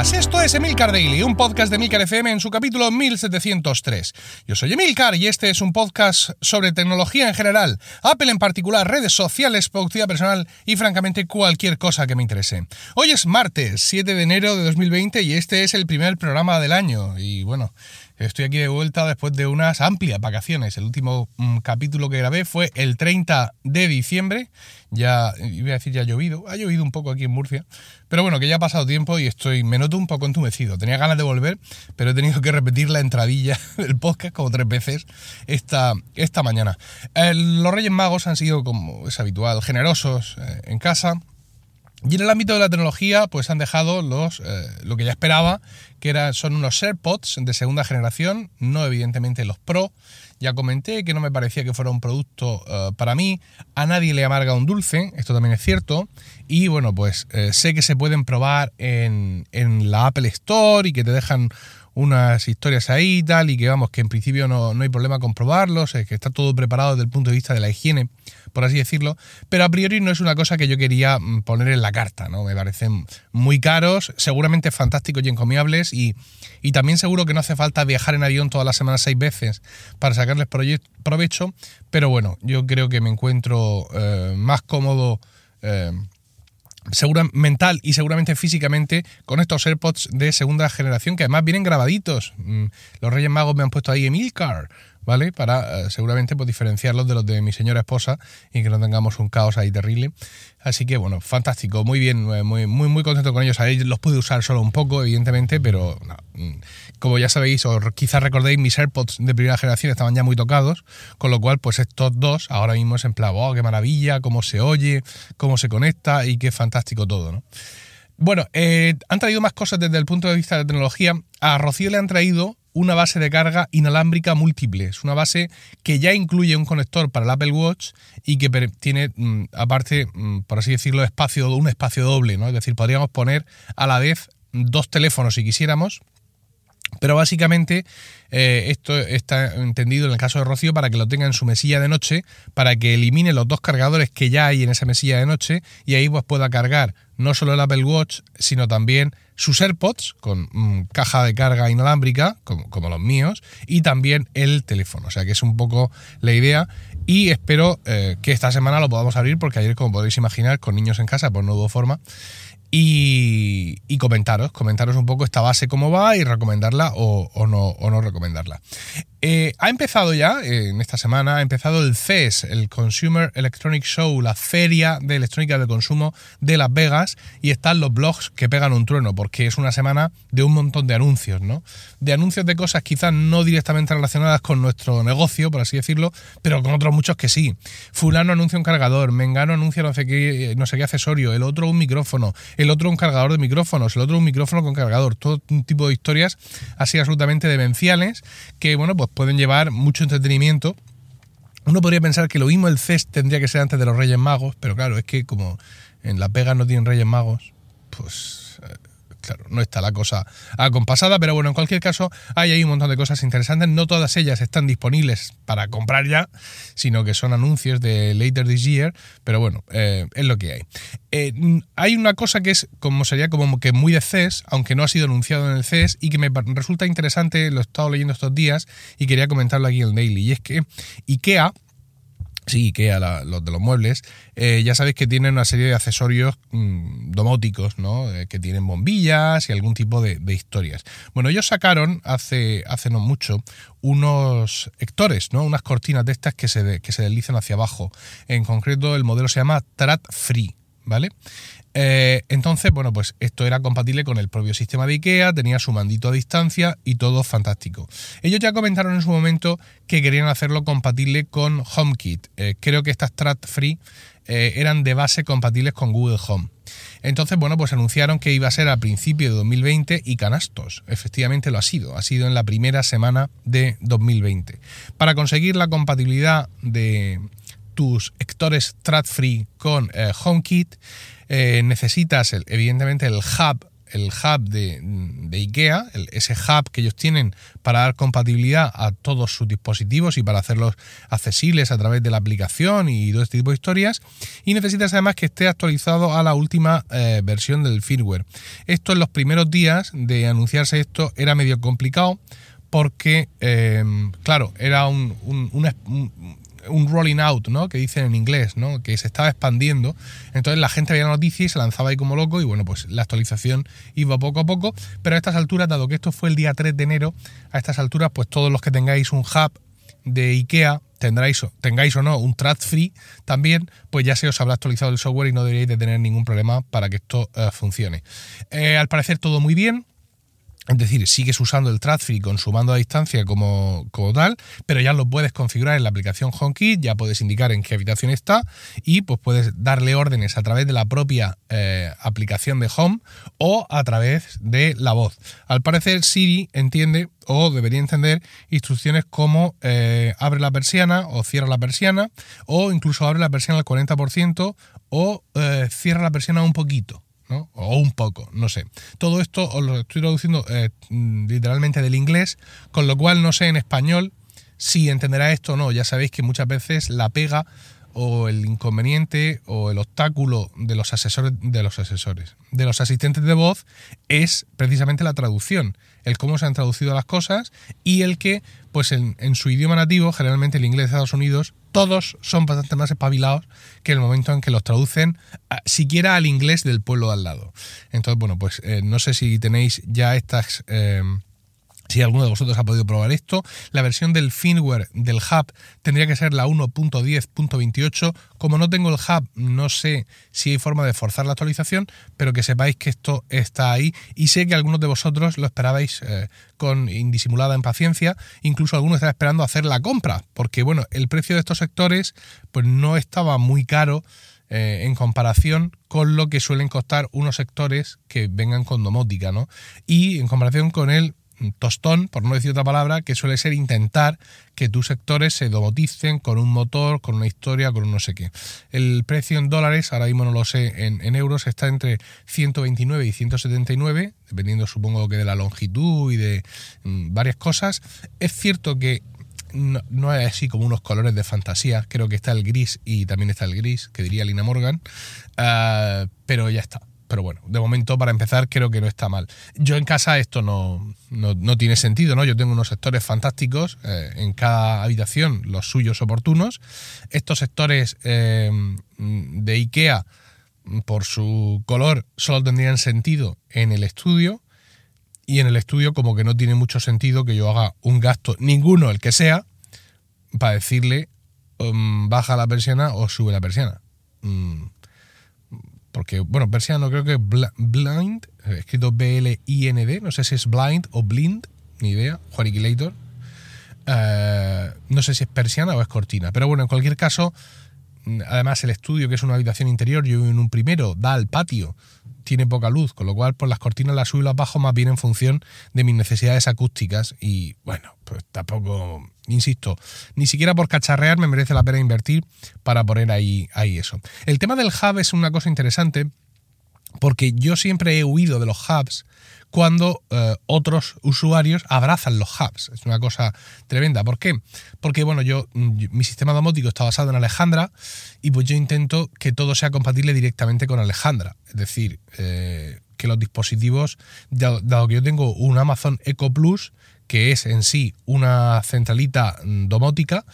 días, esto es Emilcar Daily, un podcast de Emilcar FM en su capítulo 1703. Yo soy Emilcar y este es un podcast sobre tecnología en general, Apple en particular, redes sociales, productividad personal y francamente cualquier cosa que me interese. Hoy es martes 7 de enero de 2020 y este es el primer programa del año y bueno... Estoy aquí de vuelta después de unas amplias vacaciones. El último mm, capítulo que grabé fue el 30 de diciembre. Ya, iba a decir ya ha llovido. Ha llovido un poco aquí en Murcia. Pero bueno, que ya ha pasado tiempo y estoy, me un poco entumecido. Tenía ganas de volver, pero he tenido que repetir la entradilla del podcast como tres veces esta, esta mañana. Eh, los Reyes Magos han sido, como es habitual, generosos eh, en casa y en el ámbito de la tecnología, pues han dejado los, eh, lo que ya esperaba, que era, son unos AirPods de segunda generación, no evidentemente los Pro. Ya comenté que no me parecía que fuera un producto eh, para mí. A nadie le amarga un dulce, esto también es cierto. Y bueno, pues eh, sé que se pueden probar en, en la Apple Store y que te dejan unas historias ahí y tal, y que vamos, que en principio no, no hay problema con probarlos, es que está todo preparado desde el punto de vista de la higiene por así decirlo, pero a priori no es una cosa que yo quería mm, poner en la carta, ¿no? Me parecen muy caros, seguramente fantásticos y encomiables y, también seguro que no hace falta viajar en avión todas las semanas seis veces para sacarles provecho, pero bueno, yo creo que me encuentro eh, más cómodo. Eh, segura, mental y seguramente físicamente con estos AirPods de segunda generación que además vienen grabaditos. Mm, los Reyes Magos me han puesto ahí Emilcar ¿vale? Para eh, seguramente pues, diferenciarlos de los de mi señora esposa y que no tengamos un caos ahí terrible. Así que bueno, fantástico, muy bien, eh, muy, muy, muy contento con ellos. A ellos los pude usar solo un poco, evidentemente, pero mm, como ya sabéis, o quizás recordéis, mis AirPods de primera generación estaban ya muy tocados, con lo cual, pues estos dos ahora mismo es en plan, oh, qué maravilla, cómo se oye, cómo se conecta y qué fantástico todo, ¿no? Bueno, eh, han traído más cosas desde el punto de vista de la tecnología. A Rocío le han traído una base de carga inalámbrica múltiple. Es una base que ya incluye un conector para el Apple Watch y que tiene, mm, aparte, mm, por así decirlo, espacio, un espacio doble, ¿no? Es decir, podríamos poner a la vez dos teléfonos si quisiéramos. Pero básicamente eh, esto está entendido en el caso de Rocío para que lo tenga en su mesilla de noche, para que elimine los dos cargadores que ya hay en esa mesilla de noche y ahí pues pueda cargar no solo el Apple Watch, sino también sus AirPods con mm, caja de carga inalámbrica, como, los míos, y también el teléfono. O sea que es un poco la idea. Y espero eh, que esta semana lo podamos abrir, porque ayer, como podéis imaginar, con niños en casa, pues no hubo forma. Y, comentaros, comentaros un poco esta base cómo va y recomendarla o, no, o no recomendarla. Eh, ha empezado ya, en esta semana, ha empezado el CES, el Consumer Electronic Show, la feria de electrónica de consumo de Las Vegas, y están los blogs que pegan un trueno, porque es una semana de un montón de anuncios, ¿no? De anuncios de cosas quizás no directamente relacionadas con nuestro negocio, por así decirlo, pero con otros muchos que sí. Fulano anuncia un cargador, Mengano anuncia no sé qué, no sé qué accesorio, el otro un micrófono, el otro un cargador de micrófonos, el otro un micrófono con cargador, todo un tipo de historias así absolutamente demenciales que, bueno, pues pueden llevar mucho entretenimiento. Uno podría pensar que lo mismo el CES tendría que ser antes de los Reyes Magos, pero claro, es que como en La Pega no tienen Reyes Magos, pues claro, no está la cosa acompasada, pero bueno, en cualquier caso hay ahí un montón de cosas interesantes. No todas ellas están disponibles para comprar ya, sino que son anuncios de later this year, pero bueno, eh, es lo que hay. Eh, hay una cosa que es como sería como que muy de CES, aunque no ha sido anunciado en el CES y que me resulta interesante, lo he estado leyendo estos días y quería comentarlo aquí en el Daily, y es que IKEA Sí, IKEA, los de los muebles, eh, ya sabéis que tienen una serie de accesorios mm, domóticos, ¿no? Eh, que tienen bombillas y algún tipo de, historias. Bueno, ellos sacaron hace, hace no mucho unos hectores, ¿no? Unas cortinas de estas que se, que se deslizan hacia abajo. En concreto, el modelo se llama Trat Free, ¿vale? Eh, entonces, bueno, pues esto era compatible con el propio sistema de IKEA, tenía su mandito a distancia y todo fantástico. Ellos ya comentaron en su momento que querían hacerlo compatible con HomeKit. Eh, creo que estas Strat Free eh, eran de base compatibles con Google Home. Entonces, bueno, pues anunciaron que iba a ser a principio de 2020 y canastos. Efectivamente lo ha sido, ha sido en la primera semana de 2020. Para conseguir la compatibilidad de tus hectores Strat Free con HomeKit, eh, necesitas evidentemente el hub el hub de, IKEA, ese hub que ellos tienen para dar compatibilidad a todos sus dispositivos y para hacerlos accesibles a través de la aplicación y todo este tipo de historias. Y necesitas además que esté actualizado a la última eh, versión del firmware. Esto en los primeros días de anunciarse esto era medio complicado porque, eh, claro, era un rolling out, ¿no? Que dicen en inglés, ¿no? Que se estaba expandiendo. Entonces la gente veía la noticia y se lanzaba ahí como loco y bueno, pues la actualización iba poco a poco. Pero a estas alturas, dado que esto fue el día 3 de enero, a estas alturas, pues todos los que tengáis un hub de IKEA, tendráis, tengáis o no un track free también, pues ya se os habrá actualizado el software y no deberíais de tener ningún problema para que esto eh, funcione. Eh, al parecer todo muy bien, es decir, sigues usando el Tradfree con su mando a distancia como, como, tal, pero ya lo puedes configurar en la aplicación HomeKit, ya puedes indicar en qué habitación está y pues puedes darle órdenes a través de la propia eh, aplicación de Home o a través de la voz. Al parecer Siri entiende o debería entender instrucciones como eh, abre la persiana o cierra la persiana o incluso abre la persiana al 40% o eh, cierra la persiana un poquito. O un poco, no sé. Todo esto os lo estoy traduciendo eh, literalmente del inglés, con lo cual no sé en español si entenderá esto o no. Ya sabéis que muchas veces la pega o el inconveniente o el obstáculo de los asesores de los asesores de los asistentes de voz es precisamente la traducción el cómo se han traducido las cosas y el que pues en, en su idioma nativo generalmente el inglés de Estados Unidos todos son bastante más espabilados que el momento en que los traducen siquiera al inglés del pueblo de al lado. Entonces bueno pues eh, no sé si tenéis ya estas eh, si alguno de vosotros ha podido probar esto, la versión del firmware del hub tendría que ser la 1.10.28. Como no tengo el hub, no sé si hay forma de forzar la actualización, pero que sepáis que esto está ahí y sé que algunos de vosotros lo esperabais eh, con indisimulada impaciencia, incluso algunos están esperando hacer la compra, porque bueno, el precio de estos sectores pues no estaba muy caro eh, en comparación con lo que suelen costar unos sectores que vengan con domótica, ¿no? Y en comparación con el tostón, por no decir otra palabra, que suele ser intentar que tus sectores se domoticen con un motor, con una historia, con un no sé qué. El precio en dólares, ahora mismo no lo sé, en, euros está entre 129 y 179, dependiendo supongo que de la longitud y de mm, varias cosas. Es cierto que no, es así como unos colores de fantasía, creo que está el gris y también está el gris, que diría Lina Morgan, ah, pero ya está pero bueno, de momento para empezar creo que no está mal. Yo en casa esto no, no, tiene sentido, ¿no? Yo tengo unos sectores fantásticos eh, en cada habitación, los suyos oportunos. Estos sectores eh, de IKEA, por su color, solo tendrían sentido en el estudio. Y en el estudio como que no tiene mucho sentido que yo haga un gasto, ninguno el que sea, para decirle um, baja la persiana o sube la persiana. Mm, porque, bueno, persiano creo que Blind, eh, escrito B-L-I-N-D, no sé si es Blind o Blind, ni idea, Juaniquilator. Eh, no sé si es persiana o es cortina, pero bueno, en cualquier caso, mm, además el estudio, que es una habitación interior, yo vivo en un primero, da al patio, tiene poca luz, con lo cual pues las cortinas las subo y las bajo más bien en función de mis necesidades acústicas y bueno, pues tampoco, insisto, ni siquiera por cacharrear me merece la pena invertir para poner ahí, ahí eso. El tema del hub es una cosa interesante porque yo siempre he huido de los hubs cuando eh, otros usuarios abrazan los hubs. Es una cosa tremenda. ¿Por qué? Porque, bueno, yo, mi sistema domótico está basado en Alejandra y pues yo intento que todo sea compatible directamente con Alejandra. Es decir, eh, que los dispositivos, dado que yo tengo un Amazon Echo Plus, que es en sí una centralita mm, domótica,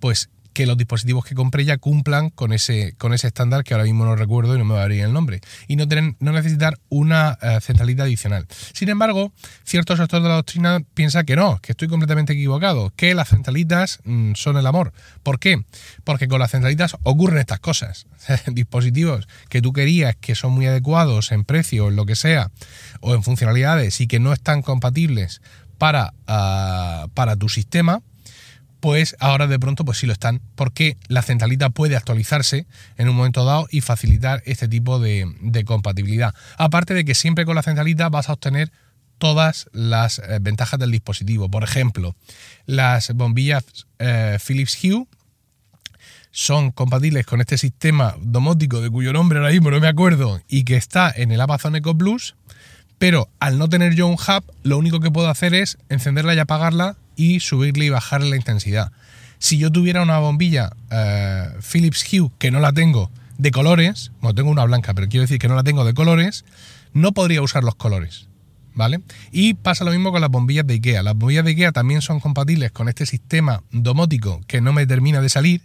pues que los dispositivos que compré ya cumplan con ese, con ese estándar que ahora mismo no recuerdo y no me va a abrir el nombre. Y no, tener, no necesitar una eh, centralita adicional. Sin embargo, ciertos sectores de la doctrina piensan que no, que estoy completamente equivocado, que las centralitas mm, son el amor. ¿Por qué? Porque con las centralitas ocurren estas cosas. dispositivos que tú querías que son muy adecuados en precio, en lo que sea, o en funcionalidades y que no están compatibles para, ah, para tu sistema, pues ahora de pronto pues sí lo están, porque la centralita puede actualizarse en un momento dado y facilitar este tipo de, compatibilidad. Aparte de que siempre con la centralita vas a obtener todas las eh, ventajas del dispositivo. Por ejemplo, las bombillas eh, Philips Hue son compatibles con este sistema domótico de cuyo nombre ahora mismo no me acuerdo y que está en el Amazon Echo Plus Pero al no tener yo un hub, lo único que puedo hacer es encenderla y apagarla y subirle y bajarle la intensidad. Si yo tuviera una bombilla eh, Philips Hue, que no la tengo, de colores, bueno, tengo una blanca, pero quiero decir que no la tengo de colores, no podría usar los colores. ¿Vale? Y pasa lo mismo con las bombillas de IKEA. Las bombillas de IKEA también son compatibles con este sistema domótico que no me termina de salir.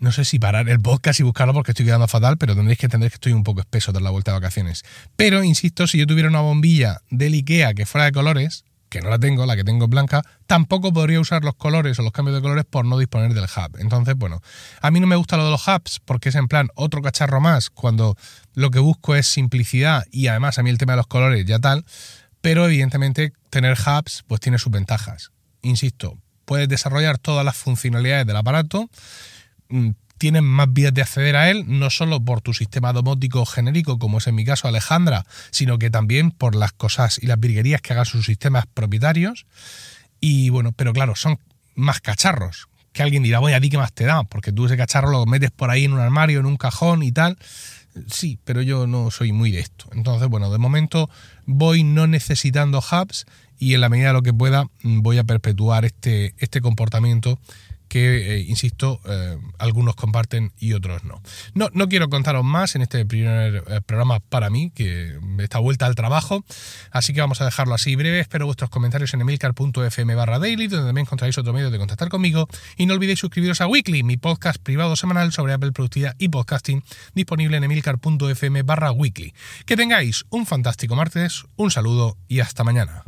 No sé si parar el podcast y buscarlo porque estoy quedando fatal, pero tendréis que entender que estoy un poco espeso tras la vuelta de vacaciones. Pero, insisto, si yo tuviera una bombilla del IKEA que fuera de colores, que no la tengo, la que tengo es blanca, tampoco podría usar los colores o los cambios de colores por no disponer del hub. Entonces, bueno, a mí no me gusta lo de los hubs porque es en plan otro cacharro más cuando lo que busco es simplicidad y además a mí el tema de los colores ya tal, pero evidentemente tener hubs pues tiene sus ventajas. Insisto, puedes desarrollar todas las funcionalidades del aparato, tienes más vías de acceder a él, no solo por tu sistema domótico genérico, como es en mi caso Alejandra, sino que también por las cosas y las virguerías que hagan sus sistemas propietarios. Y bueno, pero claro, son más cacharros. Que alguien dirá, voy a ti qué más te da, porque tú ese cacharro lo metes por ahí en un armario, en un cajón y tal. Sí, pero yo no soy muy de esto. Entonces, bueno, de momento voy no necesitando hubs y en la medida de lo que pueda voy a perpetuar este, este comportamiento que, eh, insisto, eh, algunos comparten y otros no. no. No quiero contaros más en este primer eh, programa para mí, que esta vuelta al trabajo, así que vamos a dejarlo así breve. Espero vuestros comentarios en emilcar.fm barra daily, donde también encontraréis otro medio de contactar conmigo. Y no olvidéis suscribiros a Weekly, mi podcast privado semanal sobre Apple Productividad y Podcasting, disponible en emilcar.fm barra weekly. Que tengáis un fantástico martes, un saludo y hasta mañana.